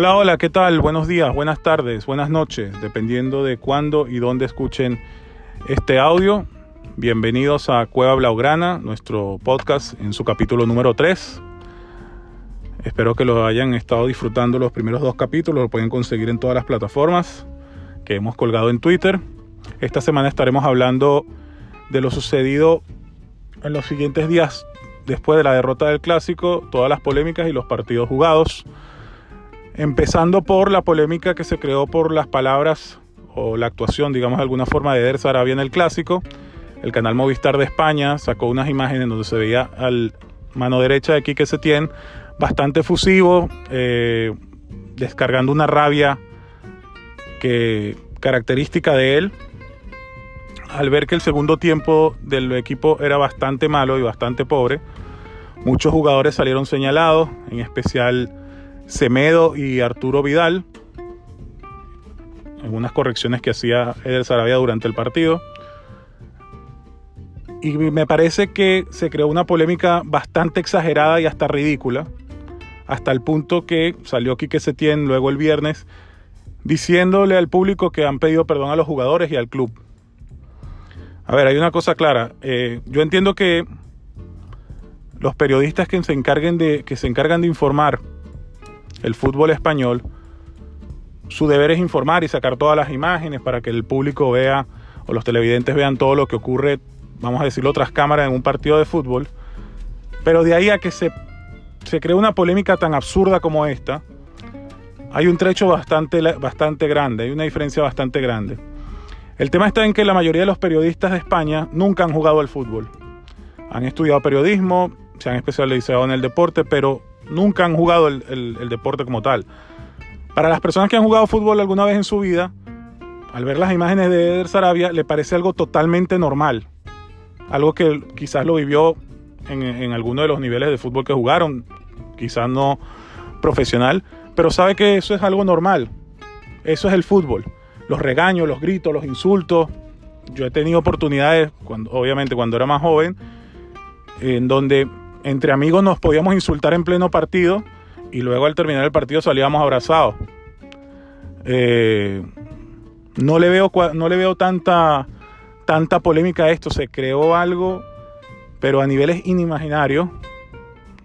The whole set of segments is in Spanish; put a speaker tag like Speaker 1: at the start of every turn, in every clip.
Speaker 1: Hola, hola, ¿qué tal? Buenos días, buenas tardes, buenas noches, dependiendo de cuándo y dónde escuchen este audio. Bienvenidos a Cueva Blaugrana, nuestro podcast en su capítulo número 3. Espero que lo hayan estado disfrutando los primeros dos capítulos, lo pueden conseguir en todas las plataformas que hemos colgado en Twitter. Esta semana estaremos hablando de lo sucedido en los siguientes días después de la derrota del clásico, todas las polémicas y los partidos jugados. Empezando por la polémica que se creó por las palabras o la actuación, digamos de alguna forma, de Eder Sarabia en el clásico. El canal Movistar de España sacó unas imágenes donde se veía al mano derecha de Quique Setién bastante fusivo, eh, descargando una rabia que característica de él. Al ver que el segundo tiempo del equipo era bastante malo y bastante pobre, muchos jugadores salieron señalados, en especial Semedo y Arturo Vidal, algunas correcciones que hacía Eder Sarabia durante el partido. Y me parece que se creó una polémica bastante exagerada y hasta ridícula, hasta el punto que salió Quique Setién luego el viernes diciéndole al público que han pedido perdón a los jugadores y al club. A ver, hay una cosa clara. Eh, yo entiendo que los periodistas que se, encarguen de, que se encargan de informar el fútbol español, su deber es informar y sacar todas las imágenes para que el público vea o los televidentes vean todo lo que ocurre, vamos a decirlo, tras cámaras en un partido de fútbol. Pero de ahí a que se, se cree una polémica tan absurda como esta, hay un trecho bastante, bastante grande, hay una diferencia bastante grande. El tema está en que la mayoría de los periodistas de España nunca han jugado al fútbol. Han estudiado periodismo, se han especializado en el deporte, pero nunca han jugado el, deporte como tal. Para las personas que han jugado fútbol alguna vez en su vida, al ver las imágenes de Eder Sarabia, le parece algo totalmente normal. Algo que quizás lo vivió en, en alguno de los niveles de fútbol que jugaron, quizás no profesional, pero sabe que eso es algo normal. Eso es el fútbol. Los regaños, los gritos, los insultos. Yo he tenido oportunidades, obviamente cuando era más joven, en donde entre amigos nos podíamos insultar en pleno partido y luego al terminar el partido salíamos abrazados. Eh, no le veo, no le veo tanta, tanta polémica a esto. Se creó algo, pero a niveles inimaginarios,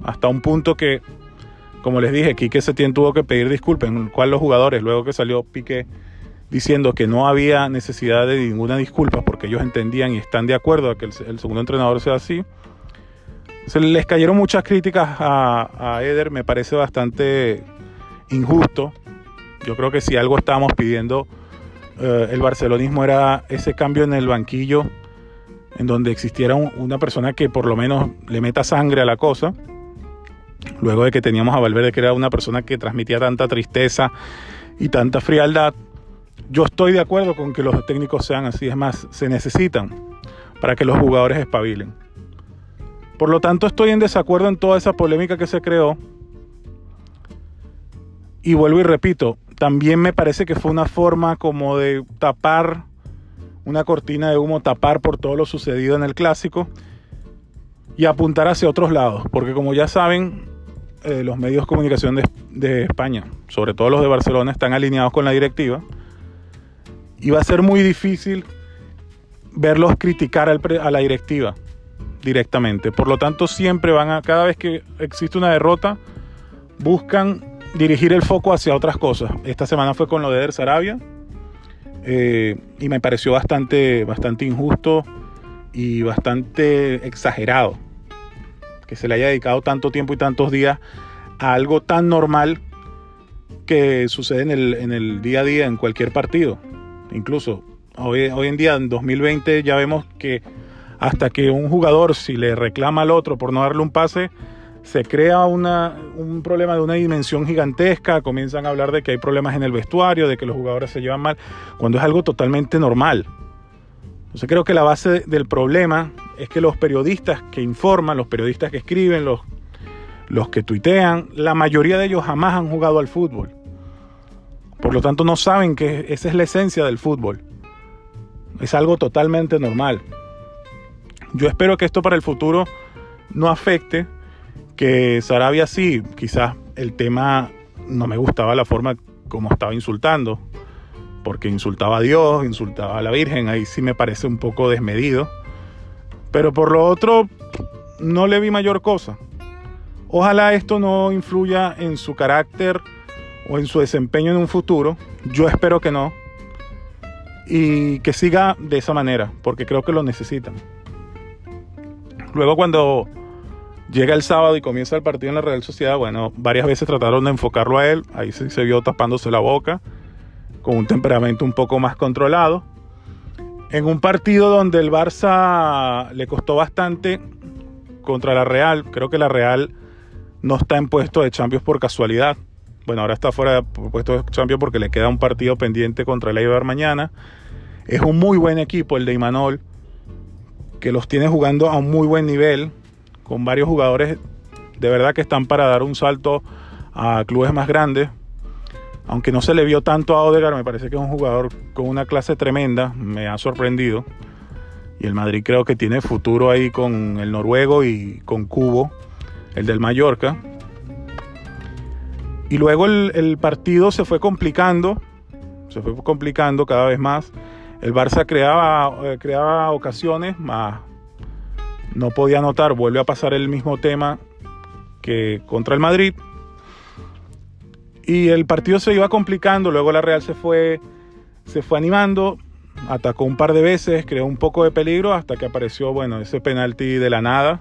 Speaker 1: hasta un punto que, como les dije, Quique Setién tuvo que pedir disculpas, en el cual los jugadores, luego que salió Piqué diciendo que no había necesidad de ninguna disculpa porque ellos entendían y están de acuerdo a que el segundo entrenador sea así, se les cayeron muchas críticas a, Eder, me parece bastante injusto. Yo creo que si algo estábamos pidiendo eh, el barcelonismo era ese cambio en el banquillo, en donde existiera una persona que por lo menos le meta sangre a la cosa. Luego de que teníamos a Valverde, que era una persona que transmitía tanta tristeza y tanta frialdad, yo estoy de acuerdo con que los técnicos sean así. Es más, se necesitan para que los jugadores espabilen. Por lo tanto, estoy en desacuerdo en toda esa polémica que se creó. Y vuelvo y repito, también me parece que fue una forma como de tapar una cortina de humo, tapar por todo lo sucedido en el clásico y apuntar hacia otros lados. Porque como ya saben, eh, los medios de comunicación de, España, sobre todo los de Barcelona, están alineados con la directiva. Y va a ser muy difícil verlos criticar a la directiva directamente. Por lo tanto, siempre van a, cada vez que existe una derrota, buscan dirigir el foco hacia otras cosas. Esta semana fue con lo de Eder Sarabia eh, y me pareció bastante, bastante injusto y bastante exagerado que se le haya dedicado tanto tiempo y tantos días a algo tan normal que sucede en el, en el día a día en cualquier partido. Incluso hoy, hoy en día, en 2020, ya vemos que hasta que un jugador, si le reclama al otro por no darle un pase, se crea un problema de una dimensión gigantesca, comienzan a hablar de que hay problemas en el vestuario, de que los jugadores se llevan mal, cuando es algo totalmente normal. Entonces creo que la base del problema es que los periodistas que informan, los periodistas que escriben, los, los que tuitean, la mayoría de ellos jamás han jugado al fútbol. Por lo tanto no saben que esa es la esencia del fútbol. Es algo totalmente normal. Yo espero que esto para el futuro no afecte, que Sarabia sí, quizás el tema no me gustaba la forma como estaba insultando, porque insultaba a Dios, insultaba a la Virgen, ahí sí me parece un poco desmedido. Pero por lo otro, no le vi mayor cosa. Ojalá esto no influya en su carácter o en su desempeño en un futuro. Yo espero que no. Y que siga de esa manera, porque creo que lo necesitan. Luego cuando llega el sábado y comienza el partido en la Real Sociedad, bueno, varias veces trataron de enfocarlo a él, ahí se, vio tapándose la boca, con un temperamento un poco más controlado. En un partido donde el Barça le costó bastante contra la Real, creo que la Real no está en puesto de Champions por casualidad. Bueno, ahora está fuera de puesto de Champions porque le queda un partido pendiente contra el Eibar mañana. Es un muy buen equipo el de Imanol, que los tiene jugando a un muy buen nivel con varios jugadores de verdad que están para dar un salto a clubes más grandes. Aunque no se le vio tanto a Odegaard, me parece que es un jugador con una clase tremenda, me ha sorprendido. Y el Madrid creo que tiene futuro ahí con el noruego y con Cubo, el del Mallorca. Y luego el, el partido se fue complicando, se fue complicando cada vez más. El Barça creaba, eh, creaba ocasiones, más no podía anotar, vuelve a pasar el mismo tema que contra el Madrid. Y el partido se iba complicando, luego la Real se fue, se fue animando, atacó un par de veces, creó un poco de peligro hasta que apareció, bueno, ese penalti de la nada.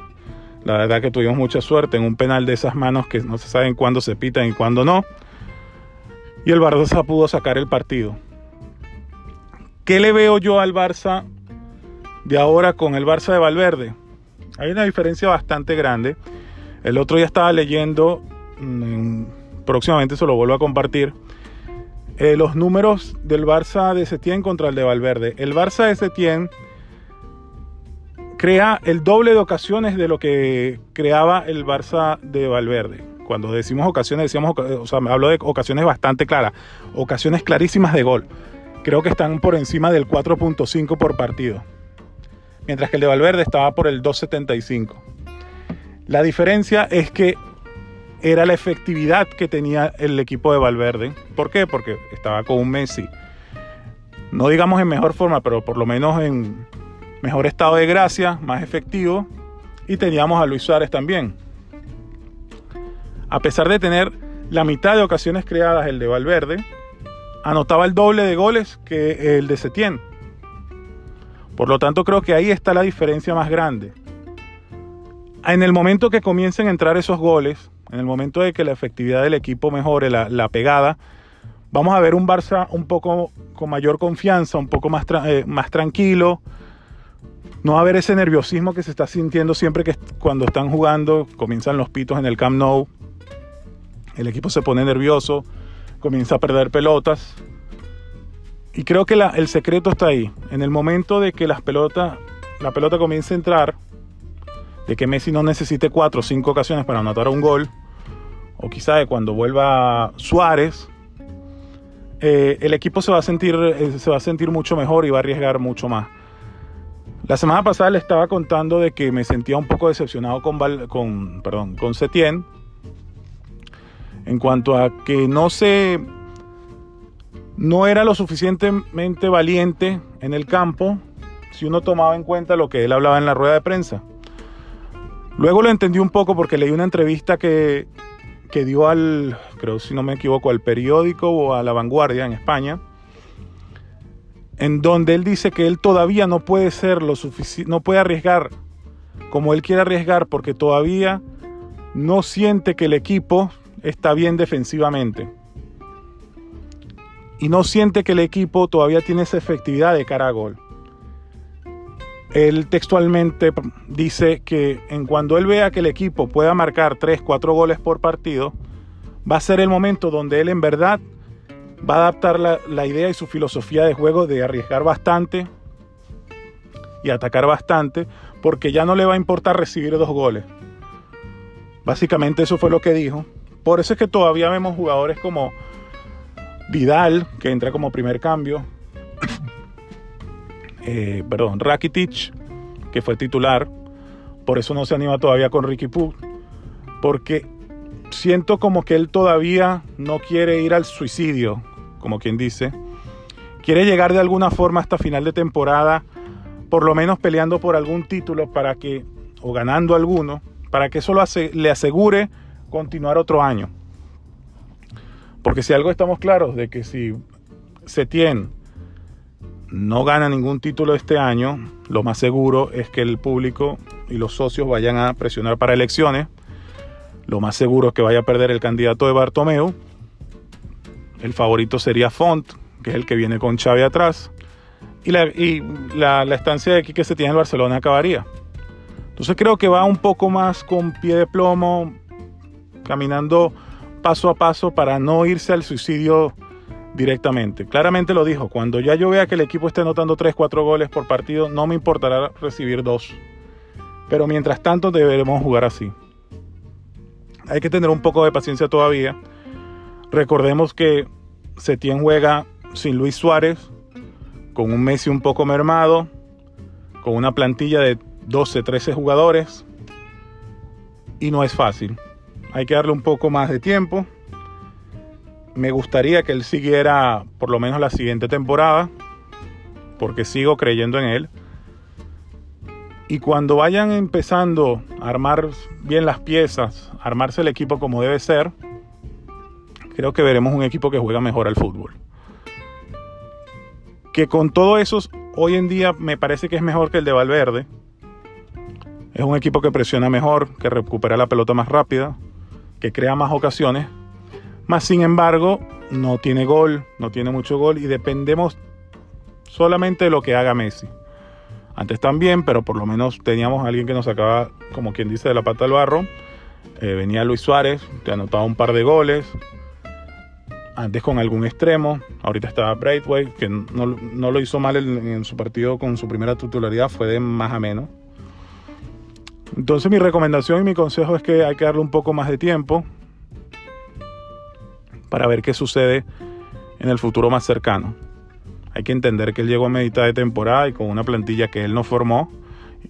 Speaker 1: La verdad que tuvimos mucha suerte en un penal de esas manos que no se saben cuándo se pitan y cuándo no. Y el Barça pudo sacar el partido. ¿Qué le veo yo al Barça de ahora con el Barça de Valverde? Hay una diferencia bastante grande. El otro día estaba leyendo, mm, próximamente se lo vuelvo a compartir, eh, los números del Barça de Setién contra el de Valverde. El Barça de Setién crea el doble de ocasiones de lo que creaba el Barça de Valverde. Cuando decimos ocasiones, decíamos, o sea, hablo de ocasiones bastante claras, ocasiones clarísimas de gol. Creo que están por encima del 4.5 por partido mientras que el de Valverde estaba por el 2.75. La diferencia es que era la efectividad que tenía el equipo de Valverde. ¿Por qué? Porque estaba con un Messi, no digamos en mejor forma, pero por lo menos en mejor estado de gracia, más efectivo, y teníamos a Luis Suárez también. A pesar de tener la mitad de ocasiones creadas el de Valverde, anotaba el doble de goles que el de Setién. Por lo tanto, creo que ahí está la diferencia más grande. En el momento que comiencen a entrar esos goles, en el momento de que la efectividad del equipo mejore, la, pegada, vamos a ver un Barça un poco con mayor confianza, un poco más, eh, más tranquilo. No va a haber ese nerviosismo que se está sintiendo siempre que cuando están jugando, comienzan los pitos en el Camp Nou. El equipo se pone nervioso, comienza a perder pelotas. Y creo que el secreto está ahí. En el momento de que las pelotas, la pelota comience a entrar, de que Messi no necesite cuatro o cinco ocasiones para anotar un gol, o quizá de cuando vuelva Suárez, eh, el equipo se va, a sentir, eh, se va a sentir mucho mejor y va a arriesgar mucho más. La semana pasada le estaba contando de que me sentía un poco decepcionado con, con, perdón, con Setien en cuanto a que no se no era lo suficientemente valiente en el campo si uno tomaba en cuenta lo que él hablaba en la rueda de prensa. Luego lo entendí un poco porque leí una entrevista que, que dio al, creo si no me equivoco, al periódico o a La Vanguardia en España, en donde él dice que él todavía no puede ser lo no puede arriesgar como él quiere arriesgar porque todavía no siente que el equipo está bien defensivamente y no siente que el equipo todavía tiene esa efectividad de cara a gol. Él textualmente dice que en cuando él vea que el equipo pueda marcar 3, 4 goles por partido, va a ser el momento donde él en verdad va a adaptar la, la idea y su filosofía de juego de arriesgar bastante y atacar bastante, porque ya no le va a importar recibir dos goles. Básicamente eso fue lo que dijo. Por eso es que todavía vemos jugadores como Vidal, que entra como primer cambio. Eh, perdón, Rakitic, que fue titular. Por eso no se anima todavía con Ricky Pug. Porque siento como que él todavía no quiere ir al suicidio, como quien dice. Quiere llegar de alguna forma hasta final de temporada, por lo menos peleando por algún título para que, o ganando alguno, para que eso le asegure continuar otro año. Porque si algo estamos claros de que si Setien no gana ningún título este año, lo más seguro es que el público y los socios vayan a presionar para elecciones. Lo más seguro es que vaya a perder el candidato de Bartomeu. El favorito sería Font, que es el que viene con Xavi atrás. Y la, estancia de aquí que se tiene en Barcelona acabaría. Entonces creo que va un poco más con pie de plomo, caminando paso a paso para no irse al suicidio directamente. Claramente lo dijo, cuando ya yo vea que el equipo esté anotando 3, 4 goles por partido, no me importará recibir dos. Pero mientras tanto deberemos jugar así. Hay que tener un poco de paciencia todavía. Recordemos que Setién juega sin Luis Suárez, con un Messi un poco mermado, con una plantilla de 12, 13 jugadores. Y no es fácil. Hay que darle un poco más de tiempo me gustaría que él siguiera por lo menos la siguiente temporada, porque sigo creyendo en él. Y cuando vayan empezando a armar bien las piezas, armarse el equipo como debe ser, creo que veremos un equipo que juega mejor al fútbol. Que con todo eso, hoy en día me parece que es mejor que el de Valverde. Es un equipo que presiona mejor, que recupera la pelota más rápida, que crea más ocasiones más sin embargo, no tiene gol, no tiene mucho gol y dependemos solamente de lo que haga Messi. Antes también, pero por lo menos teníamos alguien que nos sacaba, como quien dice, de la pata al barro. Eh, venía Luis Suárez, te anotaba un par de goles. Antes con algún extremo. Ahorita estaba Braithwaite, que no, lo hizo mal en, su partido con su primera titularidad, fue de más a menos. Entonces mi recomendación y mi consejo es que hay que darle un poco más de tiempo para ver qué sucede en el futuro más cercano. Hay que entender que él llegó a mitad de temporada y con una plantilla que él no formó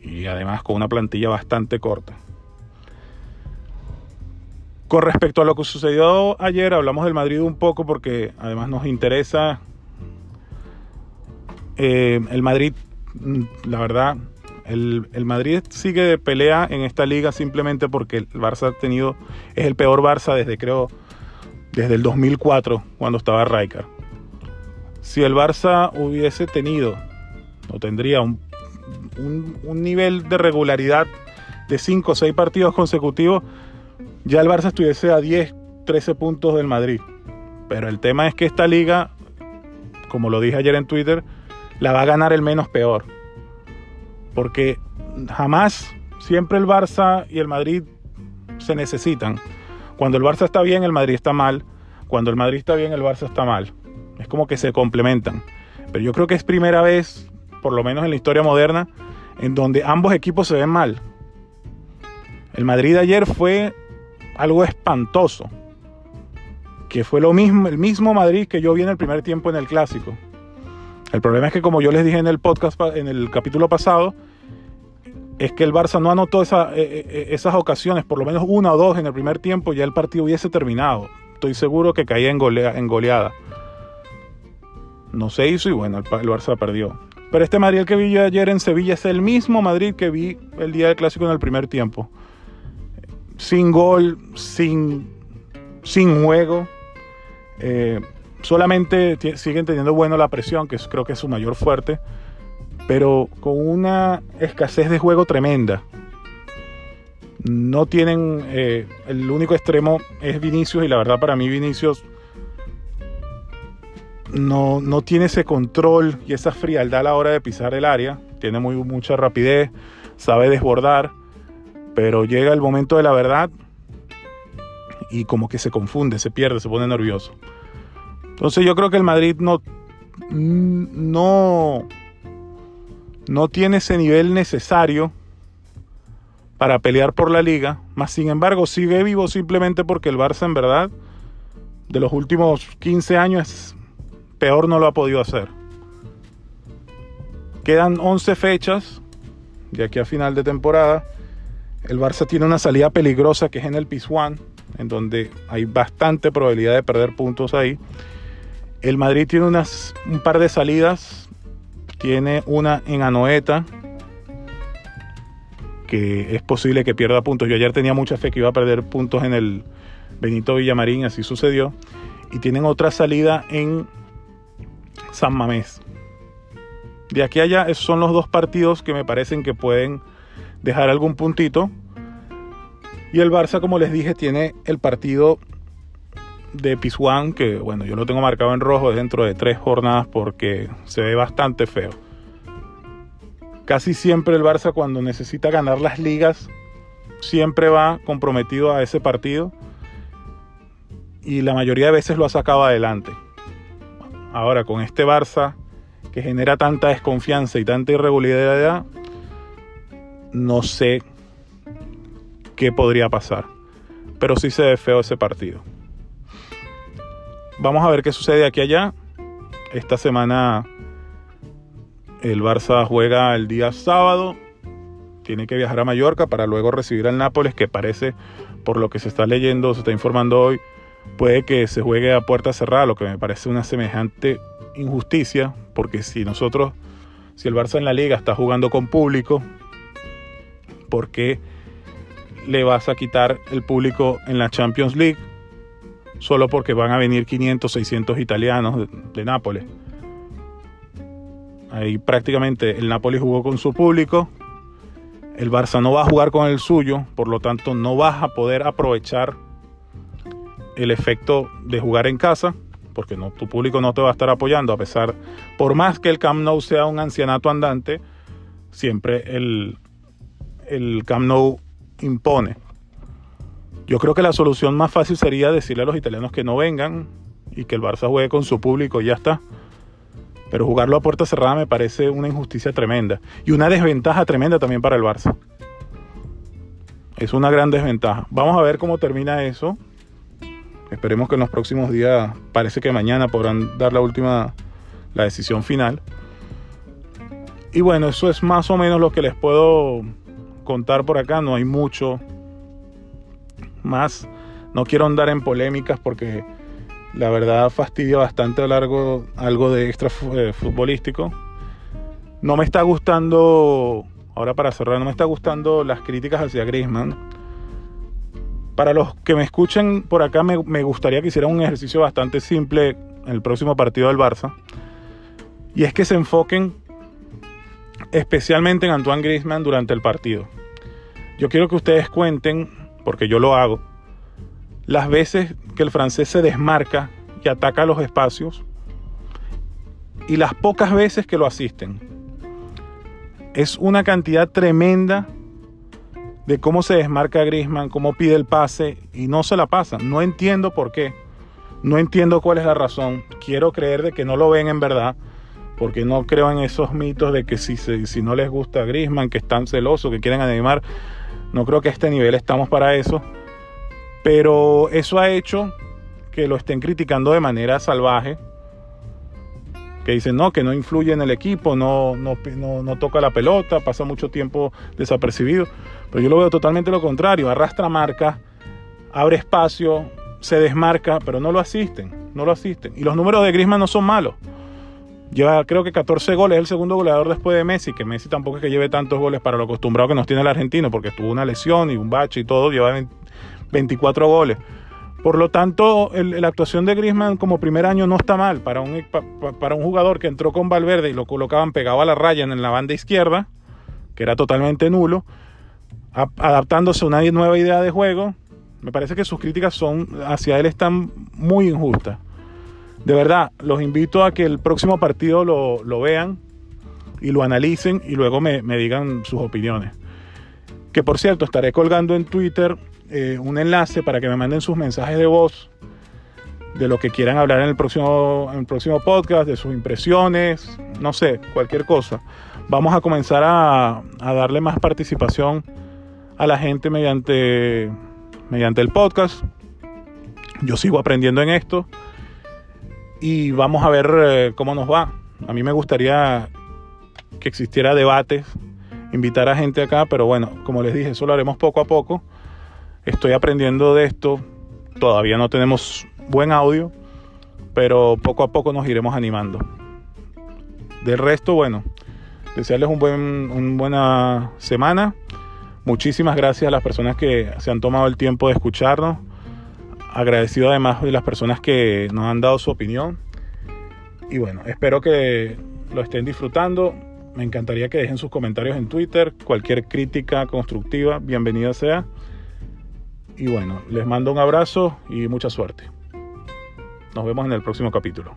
Speaker 1: y además con una plantilla bastante corta. Con respecto a lo que sucedió ayer, hablamos del Madrid un poco porque además nos interesa eh, el Madrid, mm, la verdad, el, Madrid sigue de pelea en esta liga simplemente porque el Barça ha tenido, es el peor Barça desde creo desde el 2004 cuando estaba Rijkaard. Si el Barça hubiese tenido o tendría un, un, nivel de regularidad de 5 o 6 partidos consecutivos, ya el Barça estuviese a 10, 13 puntos del Madrid. Pero el tema es que esta liga, como lo dije ayer en Twitter, la va a ganar el menos peor. Porque jamás, siempre el Barça y el Madrid se necesitan. Cuando el Barça está bien, el Madrid está mal. Cuando el Madrid está bien, el Barça está mal. Es como que se complementan. Pero yo creo que es primera vez, por lo menos en la historia moderna, en donde ambos equipos se ven mal. El Madrid ayer fue algo espantoso. Que fue lo mismo, el mismo Madrid que yo vi en el primer tiempo en el clásico. El problema es que como yo les dije en el podcast, en el capítulo pasado, es que el Barça no anotó eh, eh, eh, esas ocasiones, por lo menos una o dos en el primer tiempo, ya el partido hubiese terminado. Estoy seguro que caía en, goleada. No se hizo y bueno, el, Barça perdió. Pero este Madrid que vi ayer en Sevilla es el mismo Madrid que vi el día del clásico en el primer tiempo. Sin gol, sin, sin juego. Solamente siguen teniendo bueno la presión, que creo que es su mayor fuerte pero con una escasez de juego tremenda. No tienen, eh, el único extremo es Vinicius y la verdad para mí Vinicius no, no, tiene ese control y esa frialdad a la hora de pisar el área. Tiene muy, mucha rapidez, sabe desbordar, pero llega el momento de la verdad y como que se confunde, se pierde, se pone nervioso. Entonces yo creo que el Madrid no, no no tiene ese nivel necesario para pelear por la liga, más sin embargo sigue vivo simplemente porque el Barça en verdad de los últimos 15 años peor no lo ha podido hacer. Quedan 11 fechas de aquí a final de temporada El Barça tiene una salida peligrosa que es en el Pizjuán, en donde hay bastante probabilidad de perder puntos ahí. El Madrid tiene unas, un par de salidas. Tiene una en Anoeta, que es posible que pierda puntos. Yo ayer tenía mucha fe que iba a perder puntos en el Benito Villamarín, así sucedió. Y tienen otra salida en San Mamés. De aquí a allá, son los dos partidos que me parecen que pueden dejar algún puntito. Y el Barça, como les dije, tiene el partido de Pizjuán, que bueno, yo lo tengo marcado en rojo, dentro de tres jornadas porque se ve bastante feo. Casi siempre el Barça cuando necesita ganar las ligas, siempre va comprometido a ese partido y la mayoría de veces lo ha sacado adelante. Ahora, con este Barça que genera tanta desconfianza y tanta irregularidad, no sé qué podría pasar. Pero sí se ve feo ese partido. Vamos a ver qué sucede aquí allá. Esta semana el Barça juega el día sábado. Tiene que viajar a Mallorca para luego recibir al Nápoles, que parece, por lo que se está leyendo, se está informando hoy, puede que se juegue a puerta cerrada, lo que me parece una semejante injusticia, porque si nosotros, si el Barça en la liga está jugando con público, ¿por qué le vas a quitar el público en la Champions League solo porque van a venir 500, 600 italianos de, Nápoles? Ahí prácticamente el Nápoles jugó con su público, el Barça no va a jugar con el suyo, por lo tanto no vas a poder aprovechar el efecto de jugar en casa, porque tu público no te va a estar apoyando, a pesar, por más que el Camp Nou sea un ancianato andante, siempre el, el Camp Nou impone. Yo creo que la solución más fácil sería decirle a los italianos que no vengan y que el Barça juegue con su público y ya está. Pero jugarlo a puerta cerrada me parece una injusticia tremenda y una desventaja tremenda también para el Barça. Es una gran desventaja. Vamos a ver cómo termina eso. Esperemos que en los próximos días, parece que mañana podrán dar la última, la decisión final. Y bueno, eso es más o menos lo que les puedo contar por acá. No hay mucho más. No quiero andar en polémicas porque la verdad fastidia bastante largo algo de extra eh, futbolístico. No me está gustando, ahora para cerrar, no me está gustando las críticas hacia Griezmann para los que me escuchen por acá, me, gustaría que hicieran un ejercicio bastante simple en el próximo partido del Barça. Y es que se enfoquen especialmente en Antoine Griezmann durante el partido. Yo quiero que ustedes cuenten, porque yo lo hago, las veces que el francés se desmarca y ataca los espacios y las pocas veces que lo asisten. Es una cantidad tremenda de cómo se desmarca Grisman, cómo pide el pase y no se la pasa. No entiendo por qué. No entiendo cuál es la razón. Quiero creer de que no lo ven en verdad, porque no creo en esos mitos de que si, si no les gusta Grisman, que están celosos, que quieren animar. No creo que a este nivel estamos para eso. Pero eso ha hecho que lo estén criticando de manera salvaje que dicen no, que no influye en el equipo, no, no, no, toca la pelota, pasa mucho tiempo desapercibido. Pero yo lo veo totalmente lo contrario, arrastra marca, abre espacio, se desmarca, pero no lo asisten, no lo asisten. Y los números de Griezmann no son malos. Lleva creo que 14 goles, es el segundo goleador después de Messi, que Messi tampoco es que lleve tantos goles para lo acostumbrado que nos tiene el argentino, porque tuvo una lesión y un bache y todo, lleva 24 goles. Por lo tanto, la actuación de Griezmann como primer año no está mal para un, para un jugador que entró con Valverde y lo colocaban pegado a la raya en la banda izquierda, que era totalmente nulo, adaptándose a una nueva idea de juego. Me parece que sus críticas son hacia él están muy injustas. De verdad, los invito a que el próximo partido lo, vean y lo analicen y luego me, me digan sus opiniones. Que por cierto, estaré colgando en Twitter eh, un enlace para que me manden sus mensajes de voz de lo que quieran hablar en el próximo, en el próximo podcast, de sus impresiones, no sé, cualquier cosa. Vamos a comenzar a, darle más participación a la gente mediante, mediante el podcast. Yo sigo aprendiendo en esto y vamos a ver eh, cómo nos va. A mí me gustaría que existiera debates invitar a gente acá, pero bueno, como les dije, eso lo haremos poco a poco. Estoy aprendiendo de esto, todavía no tenemos buen audio, pero poco a poco nos iremos animando. Del resto, bueno, desearles un buen, una buena semana. Muchísimas gracias a las personas que se han tomado el tiempo de escucharnos. Agradecido además de las personas que nos han dado su opinión. Y bueno, espero que lo estén disfrutando. Me encantaría que dejen sus comentarios en Twitter. Cualquier crítica constructiva, bienvenida sea. Y bueno, les mando un abrazo y mucha suerte. Nos vemos en el próximo capítulo.